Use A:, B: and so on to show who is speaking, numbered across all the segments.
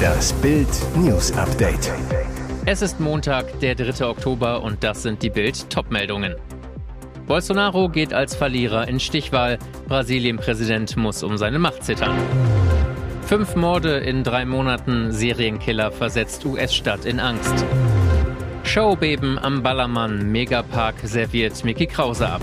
A: Das Bild News Update.
B: Es ist Montag, der 3. Oktober und das sind die Bild Topmeldungen. Bolsonaro geht als Verlierer in Stichwahl. Brasilien-Präsident muss um seine Macht zittern. Fünf Morde in drei Monaten. Serienkiller versetzt US-Stadt in Angst. Showbeben am Ballermann. Megapark serviert Mickey Krause ab.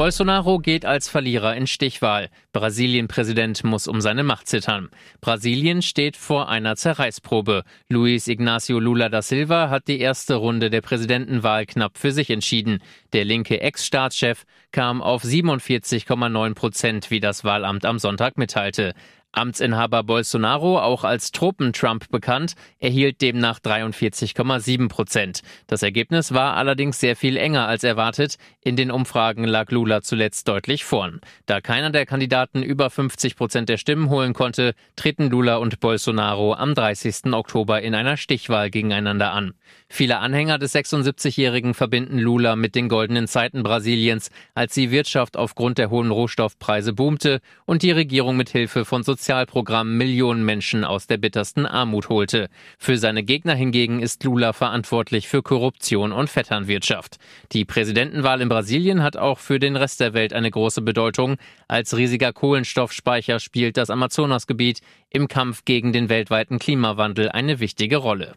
B: Bolsonaro geht als Verlierer in Stichwahl. Brasilien-Präsident muss um seine Macht zittern. Brasilien steht vor einer Zerreißprobe. Luis Ignacio Lula da Silva hat die erste Runde der Präsidentenwahl knapp für sich entschieden. Der linke Ex-Staatschef kam auf 47,9 Prozent, wie das Wahlamt am Sonntag mitteilte. Amtsinhaber Bolsonaro, auch als Truppen-Trump bekannt, erhielt demnach 43,7 Prozent. Das Ergebnis war allerdings sehr viel enger als erwartet. In den Umfragen lag Lula zuletzt deutlich vorn. Da keiner der Kandidaten über 50 Prozent der Stimmen holen konnte, treten Lula und Bolsonaro am 30. Oktober in einer Stichwahl gegeneinander an. Viele Anhänger des 76-Jährigen verbinden Lula mit den goldenen Zeiten Brasiliens, als die Wirtschaft aufgrund der hohen Rohstoffpreise boomte und die Regierung mit Hilfe von Sozialprogrammen Millionen Menschen aus der bittersten Armut holte. Für seine Gegner hingegen ist Lula verantwortlich für Korruption und Vetternwirtschaft. Die Präsidentenwahl in Brasilien hat auch für den Rest der Welt eine große Bedeutung. Als riesiger Kohlenstoffspeicher spielt das Amazonasgebiet im Kampf gegen den weltweiten Klimawandel eine wichtige Rolle.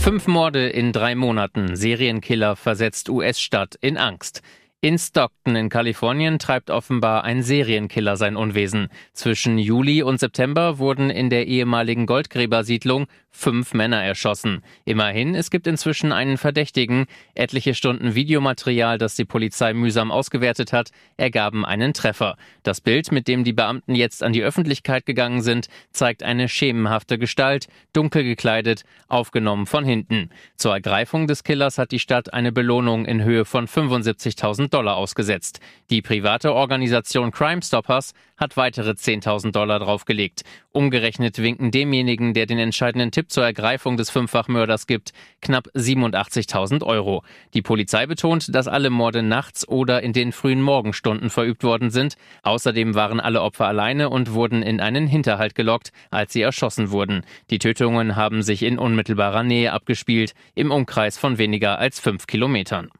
B: Fünf Morde in drei Monaten. Serienkiller versetzt US-Stadt in Angst. In Stockton in Kalifornien treibt offenbar ein Serienkiller sein Unwesen. Zwischen Juli und September wurden in der ehemaligen Goldgräbersiedlung fünf Männer erschossen. Immerhin, es gibt inzwischen einen Verdächtigen. Etliche Stunden Videomaterial, das die Polizei mühsam ausgewertet hat, ergaben einen Treffer. Das Bild, mit dem die Beamten jetzt an die Öffentlichkeit gegangen sind, zeigt eine schemenhafte Gestalt, dunkel gekleidet, aufgenommen von hinten. Zur Ergreifung des Killers hat die Stadt eine Belohnung in Höhe von 75.000 Dollar ausgesetzt. Die private Organisation Crime Stoppers hat weitere 10.000 Dollar draufgelegt. Umgerechnet winken demjenigen, der den entscheidenden Tipp zur Ergreifung des Fünffachmörders gibt, knapp 87.000 Euro. Die Polizei betont, dass alle Morde nachts oder in den frühen Morgenstunden verübt worden sind. Außerdem waren alle Opfer alleine und wurden in einen Hinterhalt gelockt, als sie erschossen wurden. Die Tötungen haben sich in unmittelbarer Nähe abgespielt, im Umkreis von weniger als fünf Kilometern.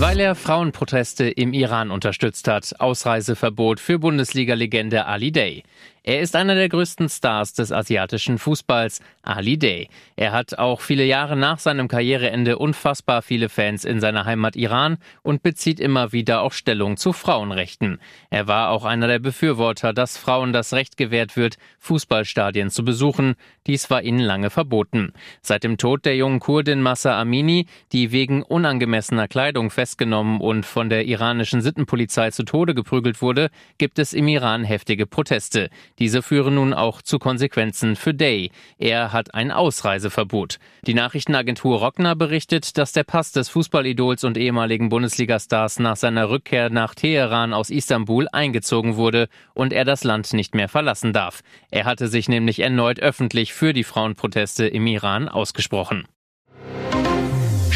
B: Weil er Frauenproteste im Iran unterstützt hat. Ausreiseverbot für Bundesliga-Legende Ali Day. Er ist einer der größten Stars des asiatischen Fußballs, Ali Day. Er hat auch viele Jahre nach seinem Karriereende unfassbar viele Fans in seiner Heimat Iran und bezieht immer wieder auch Stellung zu Frauenrechten. Er war auch einer der Befürworter, dass Frauen das Recht gewährt wird, Fußballstadien zu besuchen. Dies war ihnen lange verboten. Seit dem Tod der jungen Kurdin Massa Amini, die wegen unangemessener Kleidung festgenommen und von der iranischen Sittenpolizei zu Tode geprügelt wurde, gibt es im Iran heftige Proteste. Diese führen nun auch zu Konsequenzen für Day. Er hat ein Ausreiseverbot. Die Nachrichtenagentur Rockner berichtet, dass der Pass des Fußballidols und ehemaligen Bundesligastars nach seiner Rückkehr nach Teheran aus Istanbul eingezogen wurde und er das Land nicht mehr verlassen darf. Er hatte sich nämlich erneut öffentlich für die Frauenproteste im Iran ausgesprochen.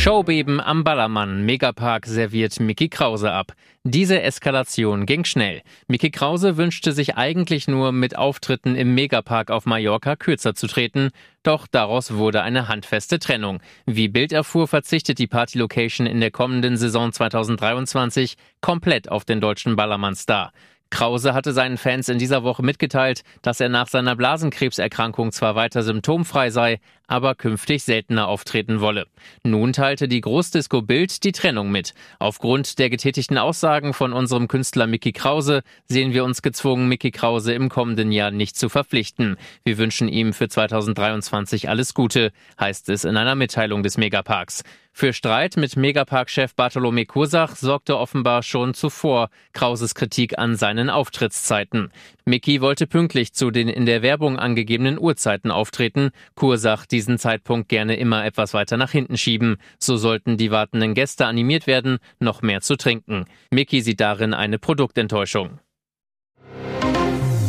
B: Showbeben am Ballermann. Megapark serviert Mickey Krause ab. Diese Eskalation ging schnell. Mickey Krause wünschte sich eigentlich nur mit Auftritten im Megapark auf Mallorca kürzer zu treten, doch daraus wurde eine handfeste Trennung. Wie Bild erfuhr, verzichtet die Party-Location in der kommenden Saison 2023 komplett auf den deutschen Ballermann-Star. Krause hatte seinen Fans in dieser Woche mitgeteilt, dass er nach seiner Blasenkrebserkrankung zwar weiter symptomfrei sei, aber künftig seltener auftreten wolle. Nun teilte die Großdisco Bild die Trennung mit. Aufgrund der getätigten Aussagen von unserem Künstler Mickey Krause sehen wir uns gezwungen, Mickey Krause im kommenden Jahr nicht zu verpflichten. Wir wünschen ihm für 2023 alles Gute, heißt es in einer Mitteilung des Megaparks. Für Streit mit Megapark-Chef Bartolome Kursach sorgte offenbar schon zuvor Krauses Kritik an seinen Auftrittszeiten. Mickey wollte pünktlich zu den in der Werbung angegebenen Uhrzeiten auftreten, Kursach diesen Zeitpunkt gerne immer etwas weiter nach hinten schieben. So sollten die wartenden Gäste animiert werden, noch mehr zu trinken. Mickey sieht darin eine Produktenttäuschung.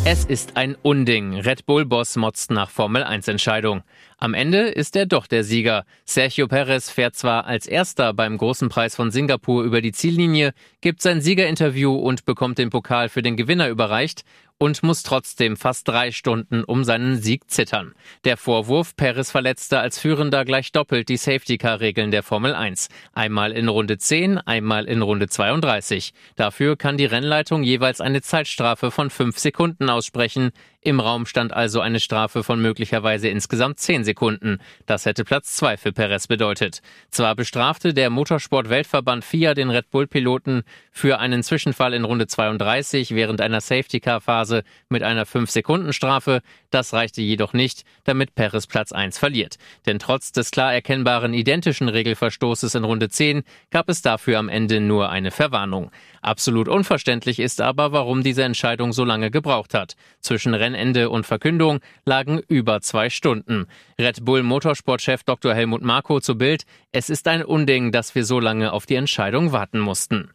B: Es ist ein Unding. Red Bull-Boss motzt nach Formel-1-Entscheidung. Am Ende ist er doch der Sieger. Sergio Perez fährt zwar als erster beim großen Preis von Singapur über die Ziellinie, gibt sein Siegerinterview und bekommt den Pokal für den Gewinner überreicht und muss trotzdem fast drei Stunden um seinen Sieg zittern. Der Vorwurf, Perez verletzte als Führender gleich doppelt die Safety-Car-Regeln der Formel 1. Einmal in Runde 10, einmal in Runde 32. Dafür kann die Rennleitung jeweils eine Zeitstrafe von fünf Sekunden aussprechen. Im Raum stand also eine Strafe von möglicherweise insgesamt zehn Sekunden. Das hätte Platz zwei für Perez bedeutet. Zwar bestrafte der Motorsport-Weltverband FIA den Red Bull-Piloten für einen Zwischenfall in Runde 32 während einer Safety-Car-Phase mit einer 5-Sekunden-Strafe. Das reichte jedoch nicht, damit Perez Platz 1 verliert. Denn trotz des klar erkennbaren identischen Regelverstoßes in Runde 10 gab es dafür am Ende nur eine Verwarnung. Absolut unverständlich ist aber, warum diese Entscheidung so lange gebraucht hat. Zwischen Rennen Rennende und Verkündung lagen über zwei Stunden. Red Bull Motorsportchef Dr. Helmut Marko zu Bild, es ist ein Unding, dass wir so lange auf die Entscheidung warten mussten.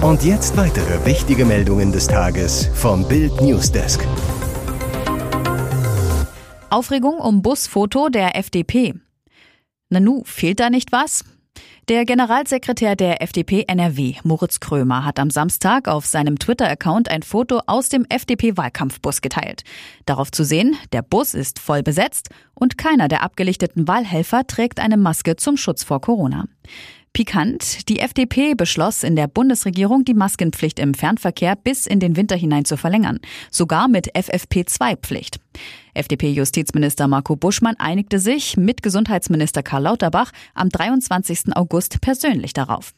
A: Und jetzt weitere wichtige Meldungen des Tages vom Bild Newsdesk.
C: Aufregung um Busfoto der FDP. Nanu, fehlt da nicht was? Der Generalsekretär der FDP NRW, Moritz Krömer, hat am Samstag auf seinem Twitter-Account ein Foto aus dem FDP-Wahlkampfbus geteilt. Darauf zu sehen, der Bus ist voll besetzt und keiner der abgelichteten Wahlhelfer trägt eine Maske zum Schutz vor Corona. Pikant, die FDP beschloss in der Bundesregierung, die Maskenpflicht im Fernverkehr bis in den Winter hinein zu verlängern, sogar mit FFP2-Pflicht. FDP-Justizminister Marco Buschmann einigte sich mit Gesundheitsminister Karl Lauterbach am 23. August persönlich darauf.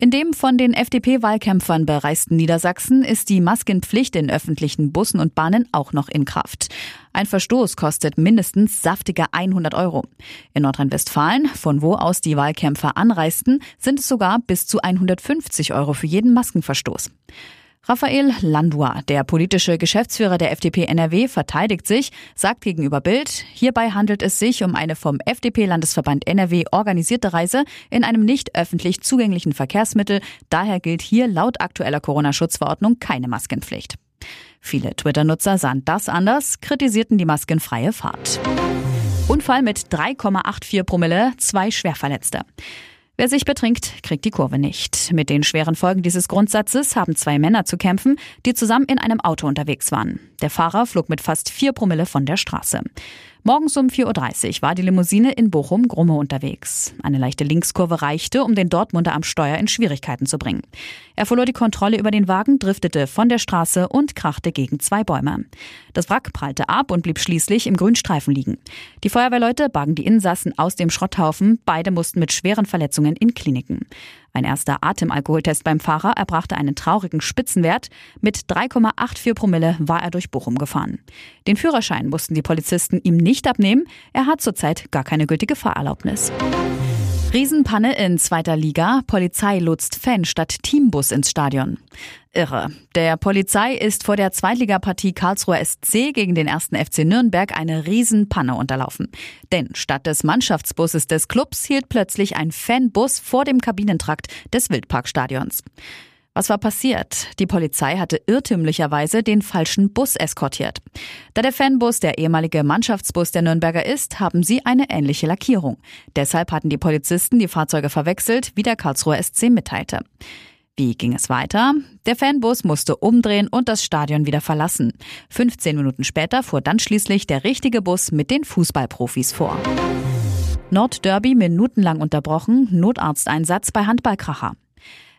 C: In dem von den FDP-Wahlkämpfern bereisten Niedersachsen ist die Maskenpflicht in öffentlichen Bussen und Bahnen auch noch in Kraft. Ein Verstoß kostet mindestens saftige 100 Euro. In Nordrhein-Westfalen, von wo aus die Wahlkämpfer anreisten, sind es sogar bis zu 150 Euro für jeden Maskenverstoß. Raphael Landua, der politische Geschäftsführer der FDP NRW, verteidigt sich, sagt gegenüber Bild, hierbei handelt es sich um eine vom FDP-Landesverband NRW organisierte Reise in einem nicht öffentlich zugänglichen Verkehrsmittel. Daher gilt hier laut aktueller Corona-Schutzverordnung keine Maskenpflicht. Viele Twitter-Nutzer sahen das anders, kritisierten die maskenfreie Fahrt. Unfall mit 3,84 Promille, zwei Schwerverletzte. Wer sich betrinkt, kriegt die Kurve nicht. Mit den schweren Folgen dieses Grundsatzes haben zwei Männer zu kämpfen, die zusammen in einem Auto unterwegs waren. Der Fahrer flog mit fast vier Promille von der Straße. Morgens um 4.30 Uhr war die Limousine in Bochum-Grumme unterwegs. Eine leichte Linkskurve reichte, um den Dortmunder am Steuer in Schwierigkeiten zu bringen. Er verlor die Kontrolle über den Wagen, driftete von der Straße und krachte gegen zwei Bäume. Das Wrack prallte ab und blieb schließlich im Grünstreifen liegen. Die Feuerwehrleute bargen die Insassen aus dem Schrotthaufen. Beide mussten mit schweren Verletzungen in Kliniken. Ein erster Atemalkoholtest beim Fahrer erbrachte einen traurigen Spitzenwert. Mit 3,84 Promille war er durch Bochum gefahren. Den Führerschein mussten die Polizisten ihm nicht abnehmen. Er hat zurzeit gar keine gültige Fahrerlaubnis. Riesenpanne in zweiter Liga. Polizei lotst Fan statt Teambus ins Stadion. Irre. Der Polizei ist vor der Zweitligapartie Karlsruher SC gegen den ersten FC Nürnberg eine Riesenpanne unterlaufen. Denn statt des Mannschaftsbusses des Clubs hielt plötzlich ein Fanbus vor dem Kabinentrakt des Wildparkstadions. Was war passiert? Die Polizei hatte irrtümlicherweise den falschen Bus eskortiert. Da der Fanbus der ehemalige Mannschaftsbus der Nürnberger ist, haben sie eine ähnliche Lackierung. Deshalb hatten die Polizisten die Fahrzeuge verwechselt, wie der Karlsruher SC mitteilte. Wie ging es weiter? Der Fanbus musste umdrehen und das Stadion wieder verlassen. 15 Minuten später fuhr dann schließlich der richtige Bus mit den Fußballprofis vor. Nordderby minutenlang unterbrochen, Notarzteinsatz bei Handballkracher.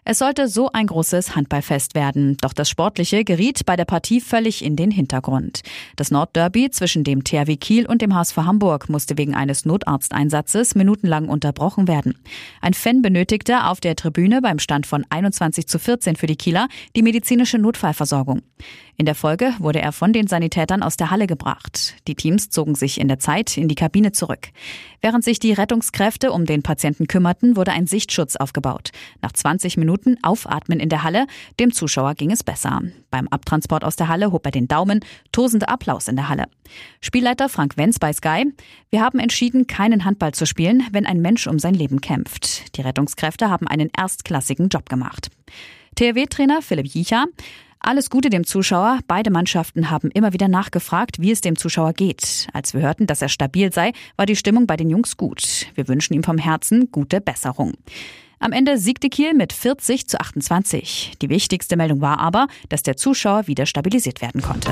C: Es sollte so ein großes Handballfest werden, doch das Sportliche geriet bei der Partie völlig in den Hintergrund. Das Nordderby zwischen dem THW Kiel und dem HSV Hamburg musste wegen eines Notarzteinsatzes minutenlang unterbrochen werden. Ein Fan benötigte auf der Tribüne beim Stand von 21 zu 14 für die Kieler die medizinische Notfallversorgung. In der Folge wurde er von den Sanitätern aus der Halle gebracht. Die Teams zogen sich in der Zeit in die Kabine zurück. Während sich die Rettungskräfte um den Patienten kümmerten, wurde ein Sichtschutz aufgebaut. Nach 20 Minuten Aufatmen in der Halle, dem Zuschauer ging es besser. Beim Abtransport aus der Halle hob er den Daumen, tosender Applaus in der Halle. Spielleiter Frank Wenz bei Sky. Wir haben entschieden, keinen Handball zu spielen, wenn ein Mensch um sein Leben kämpft. Die Rettungskräfte haben einen erstklassigen Job gemacht. THW-Trainer Philipp Jicha. Alles Gute dem Zuschauer. Beide Mannschaften haben immer wieder nachgefragt, wie es dem Zuschauer geht. Als wir hörten, dass er stabil sei, war die Stimmung bei den Jungs gut. Wir wünschen ihm vom Herzen gute Besserung. Am Ende siegte Kiel mit 40 zu 28. Die wichtigste Meldung war aber, dass der Zuschauer wieder stabilisiert werden konnte.